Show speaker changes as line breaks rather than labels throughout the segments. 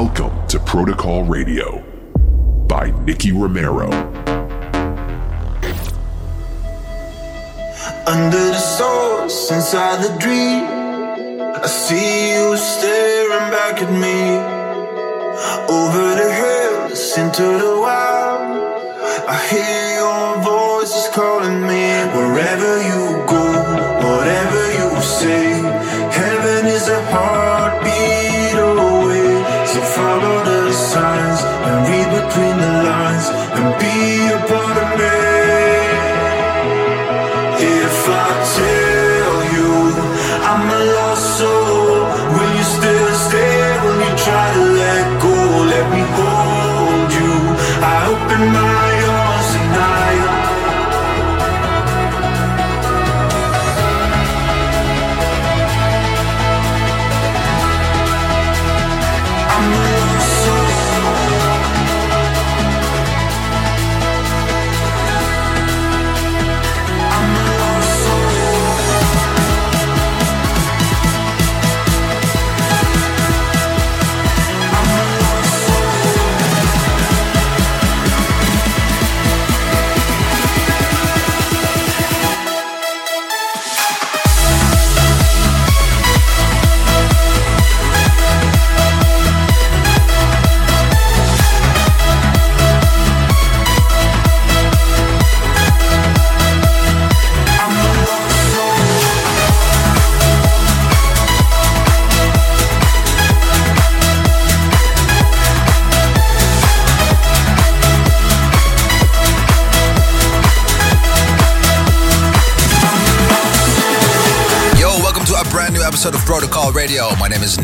Welcome to Protocol Radio by Nicky Romero.
Under the source, inside the dream, I see you staring back at me. Over the hills, into the wild, I hear your voices calling me. Wherever you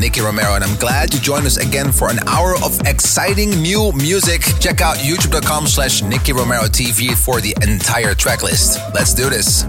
Nicky Romero, and I'm glad you joined us again for an hour of exciting new music. Check out youtube.com slash Nicky Romero TV for the entire track list. Let's do this.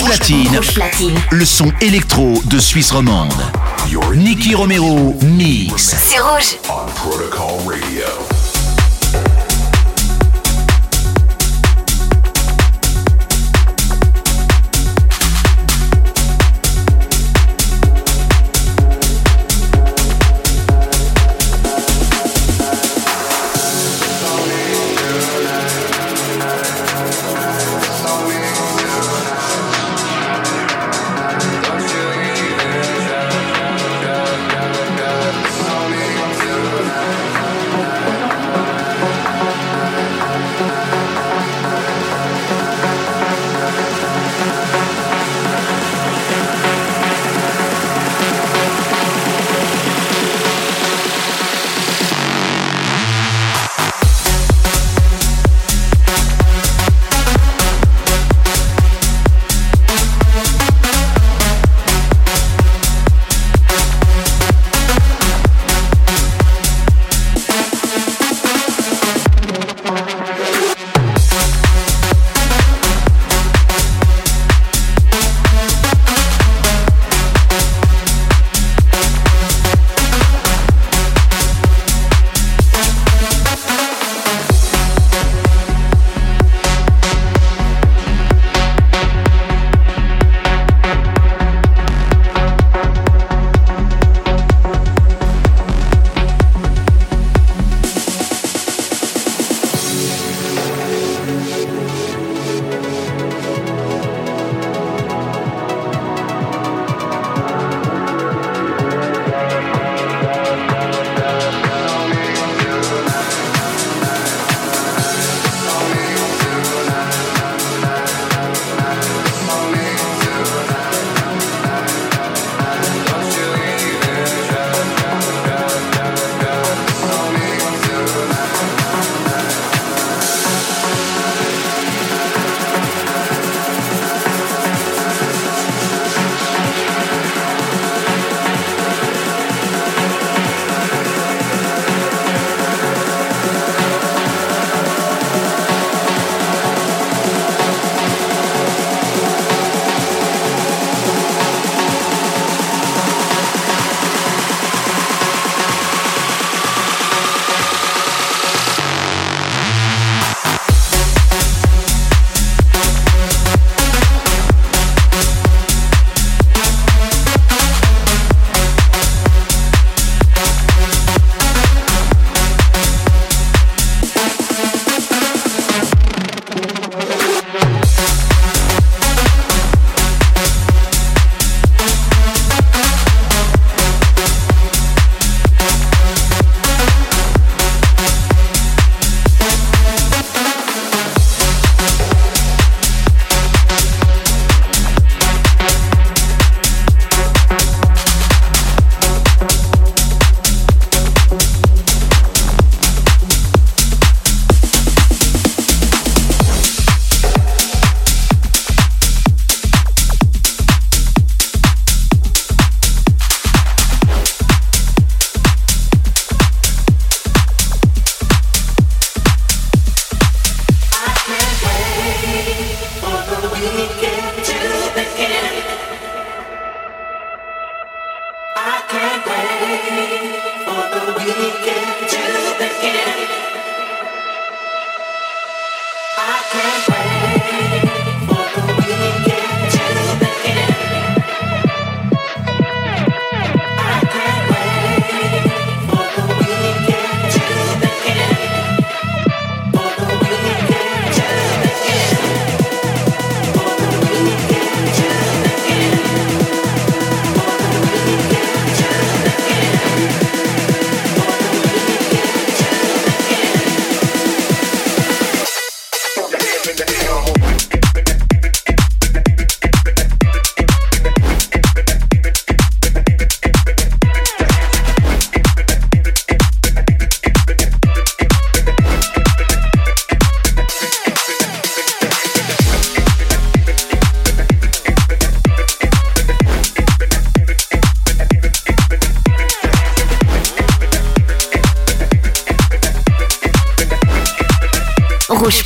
Rouge Platine,
Rouge Platine. le son électro de Suisse romande.
Your
Nicky Romero mix.
C'est rouge.
on Protocol Radio.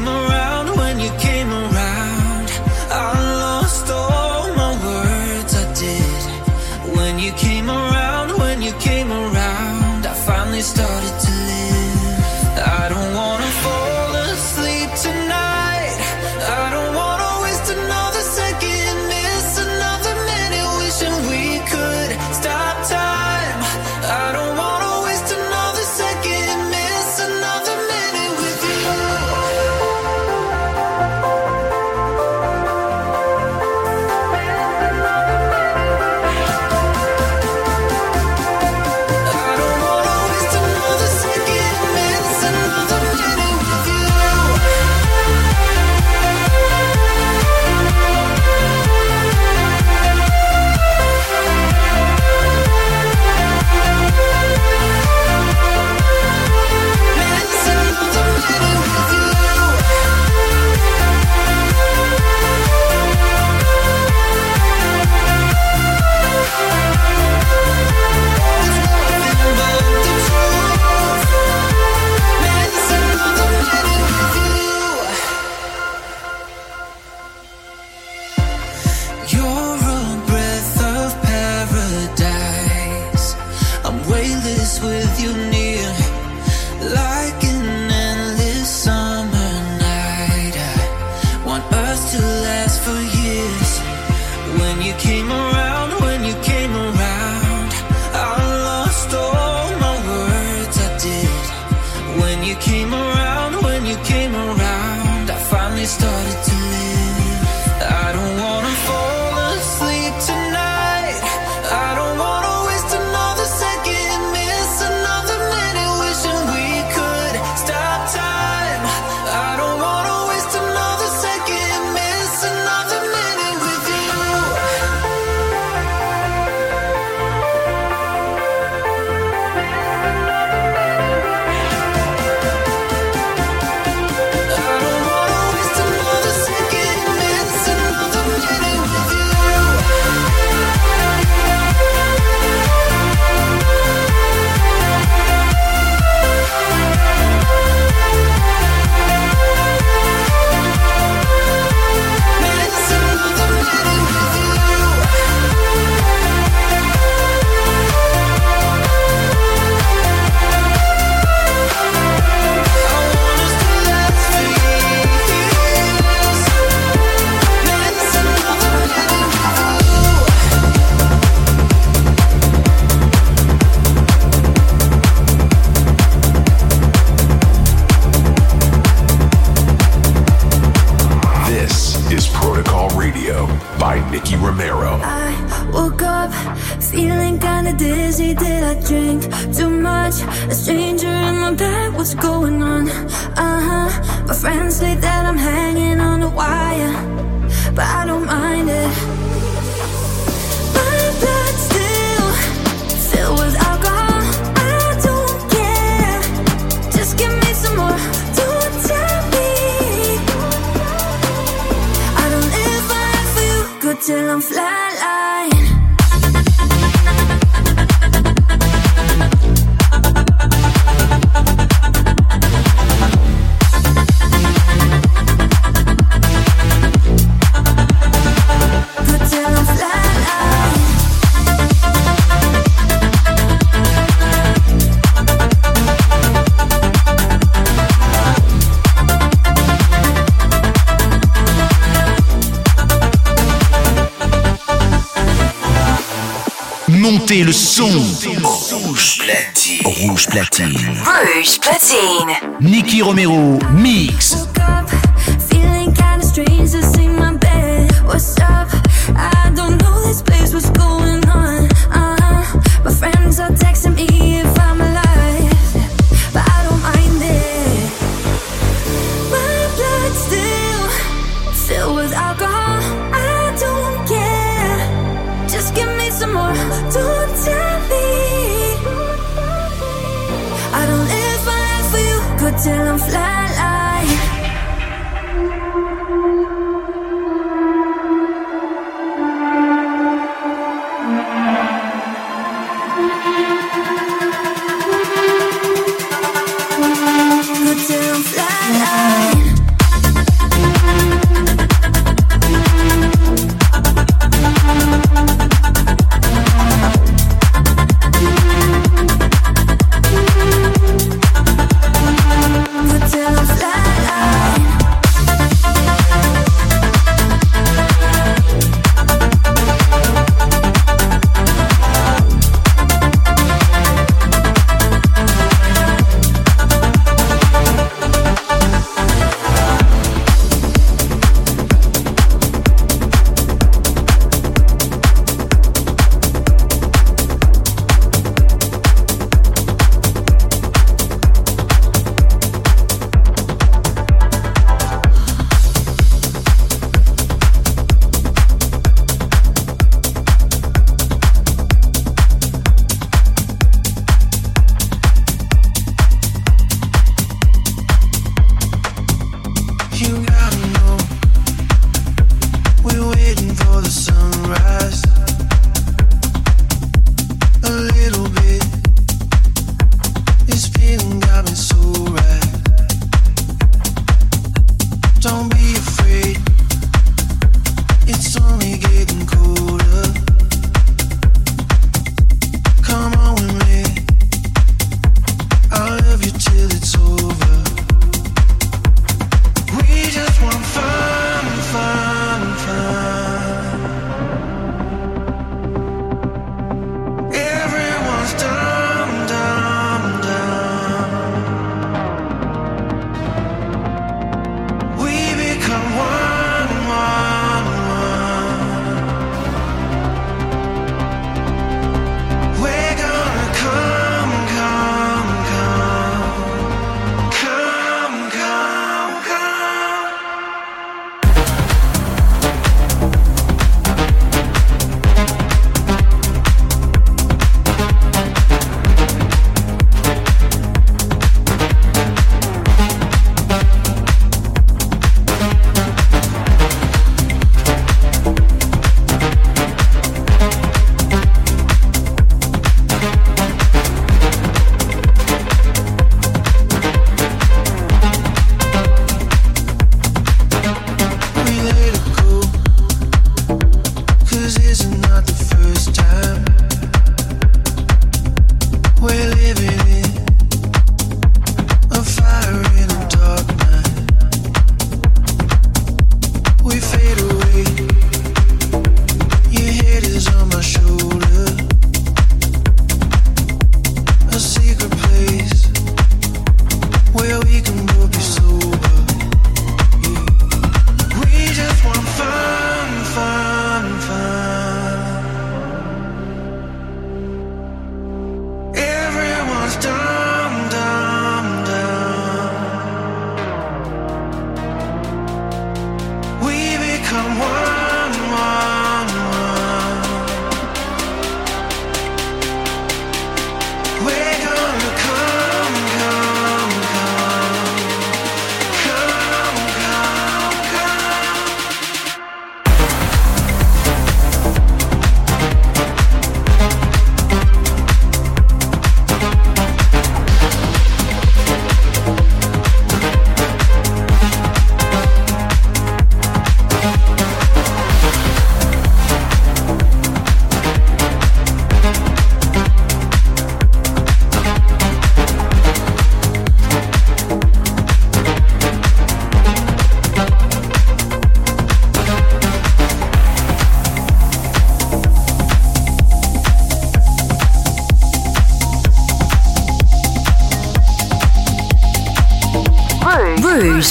Another
écoutez le son. Rouge platine. Rouge platine.
Rouge platine.
Nicky Romero, mix.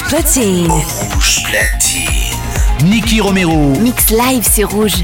Platine. Rouge platine. Nicky Romero. Mix live, c'est rouge.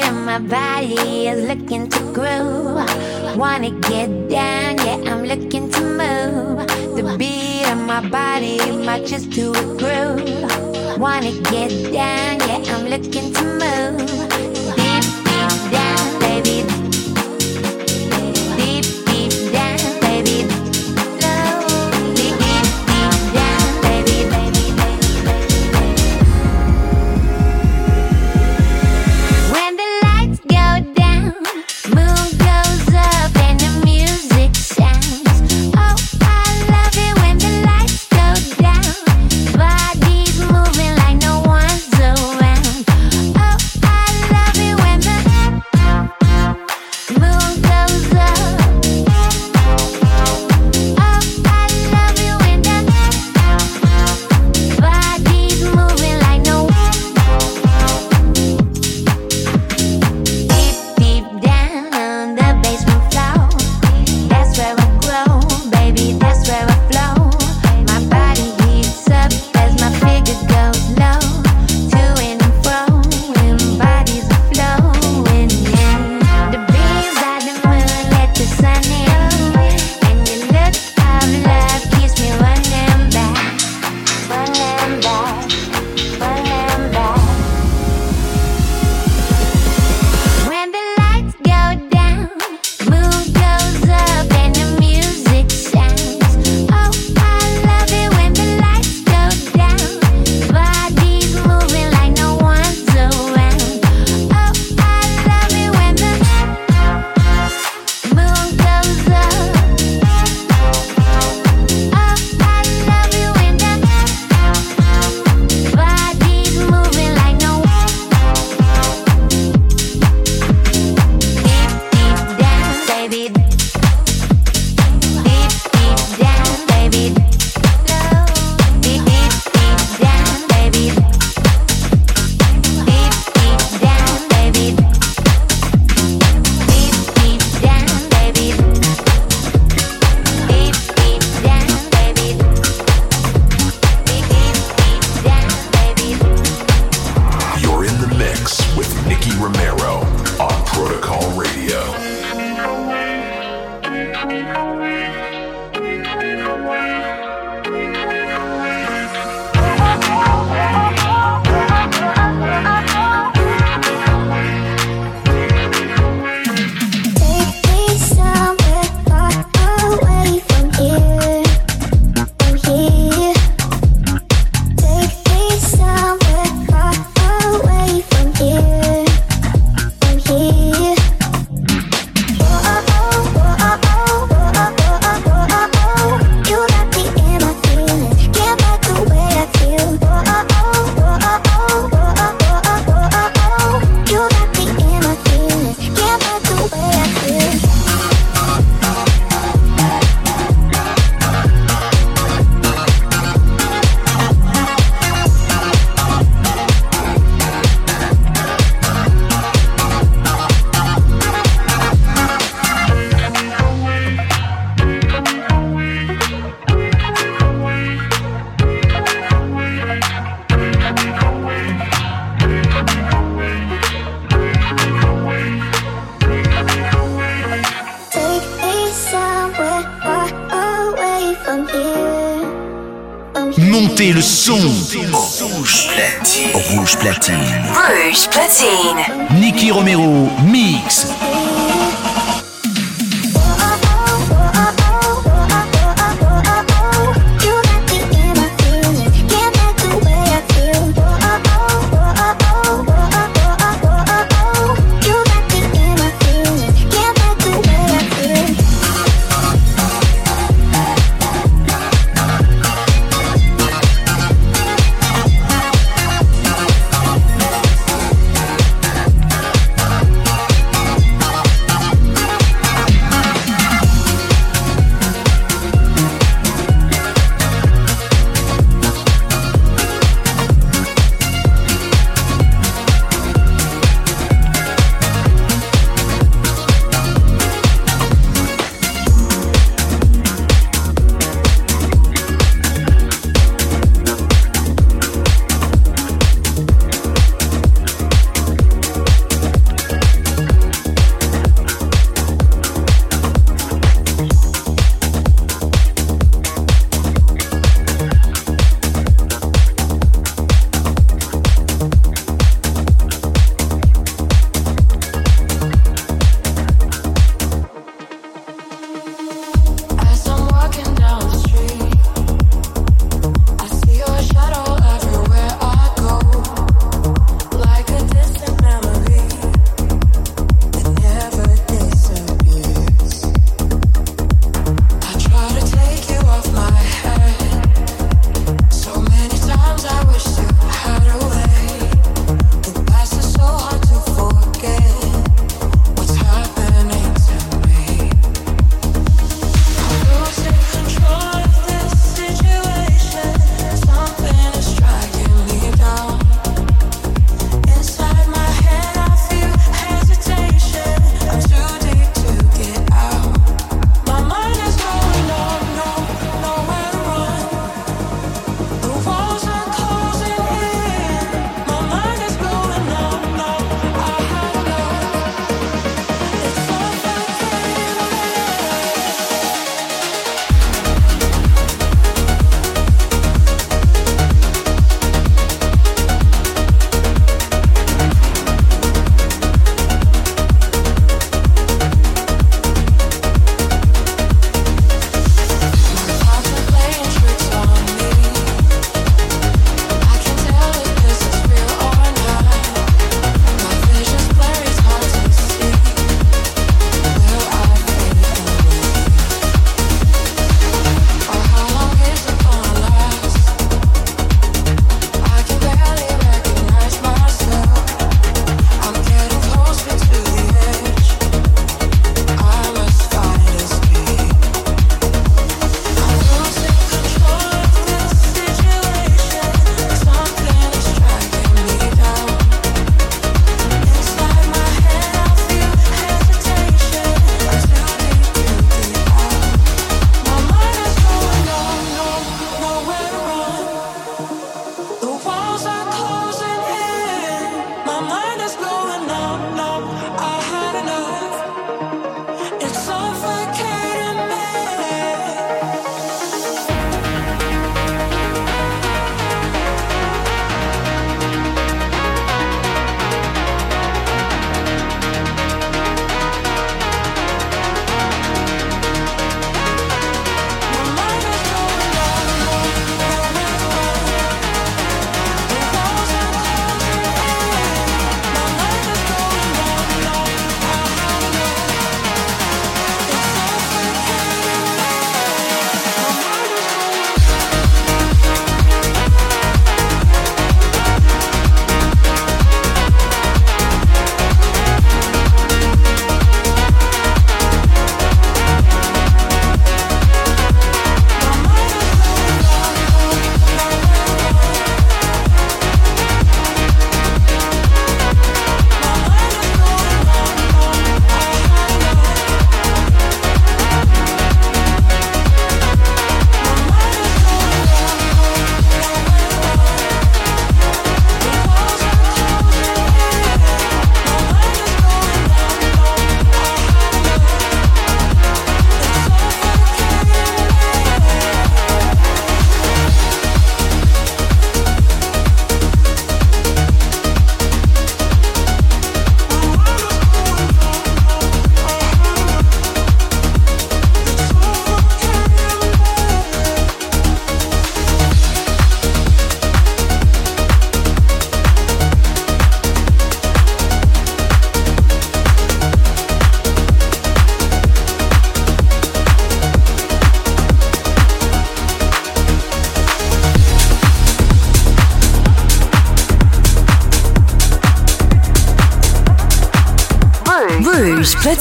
in my body is looking to groove. Wanna get down, yeah, I'm
looking to
move. The beat of
my body matches to a groove. Wanna get down, yeah, I'm looking to
move. Son. Rouge platine.
Rouge platine. Rouge platine. Nicky Romero, mix.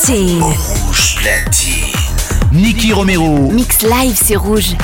Platine.
Rouge platine. Nicky Romero. Mix live sur Rouge.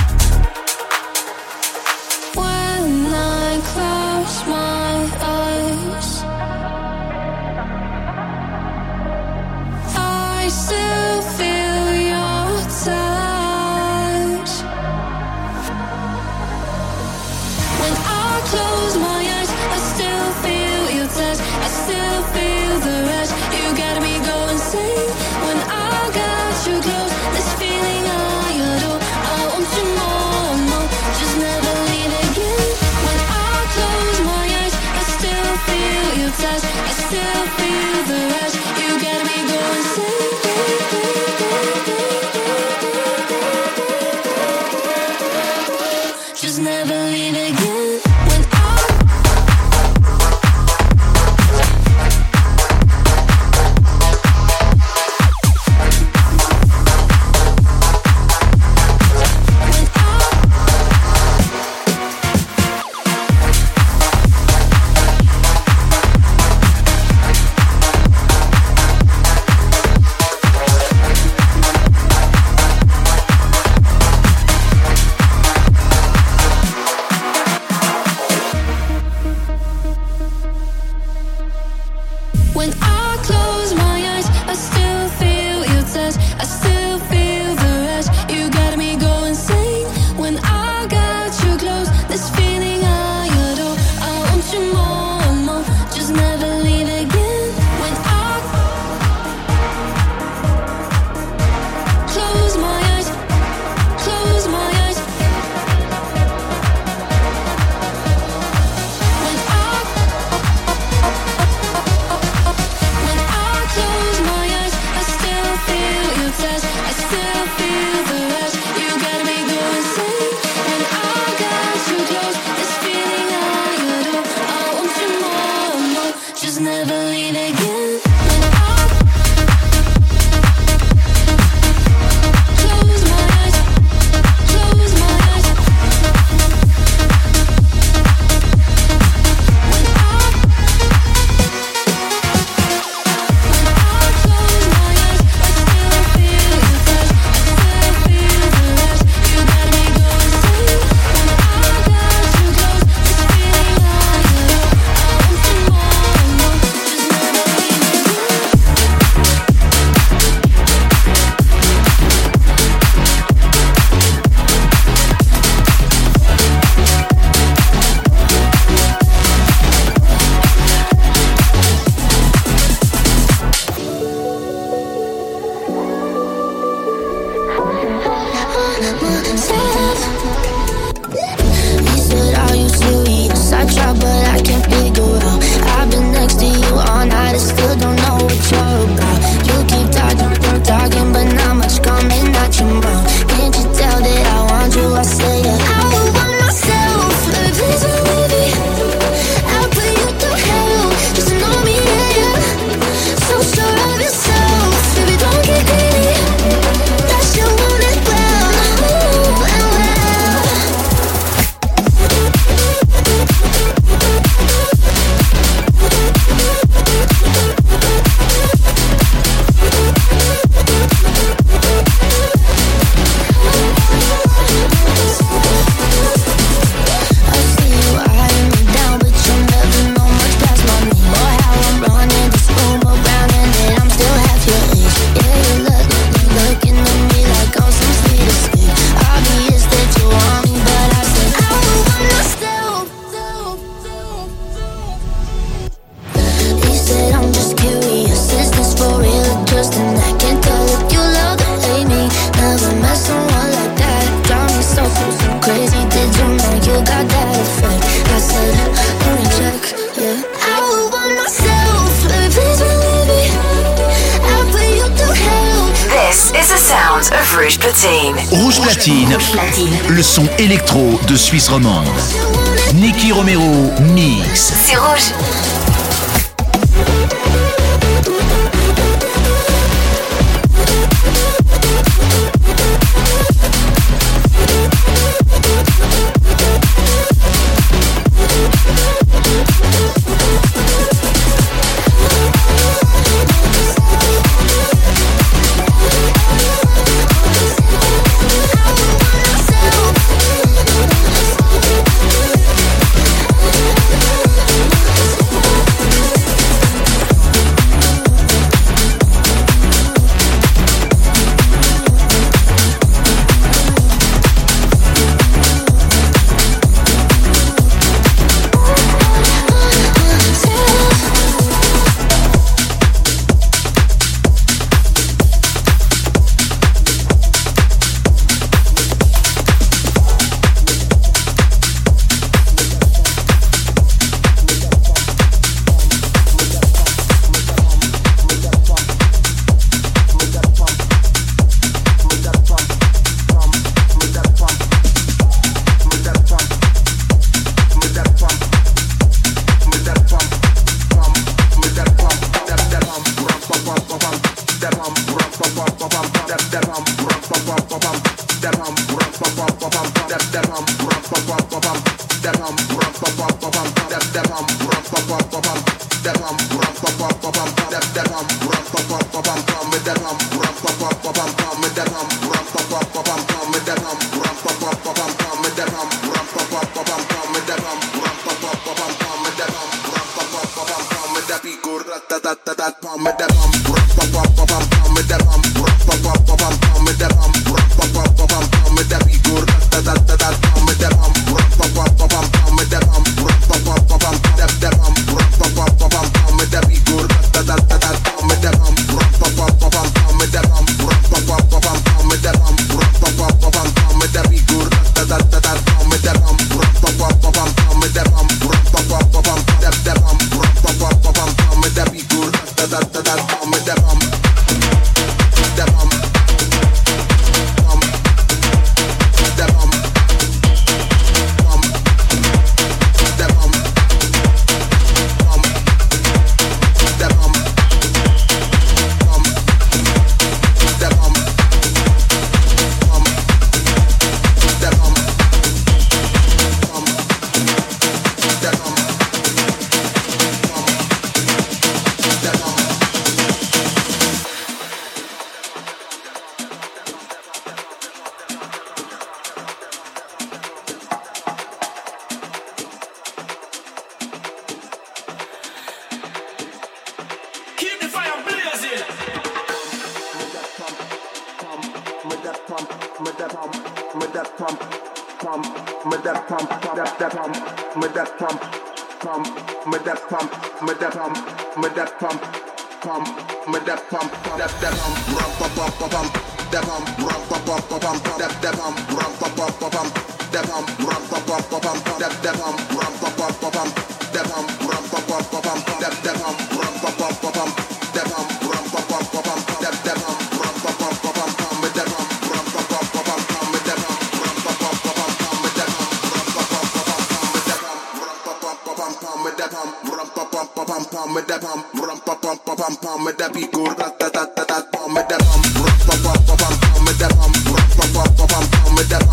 pam
da pam ram
pam pam pam pam pam da pi
go ra
ta ta ta
ta pam
da pam ram pam
pam pam pam da
pam ram pam pam pam pam da pam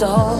soul.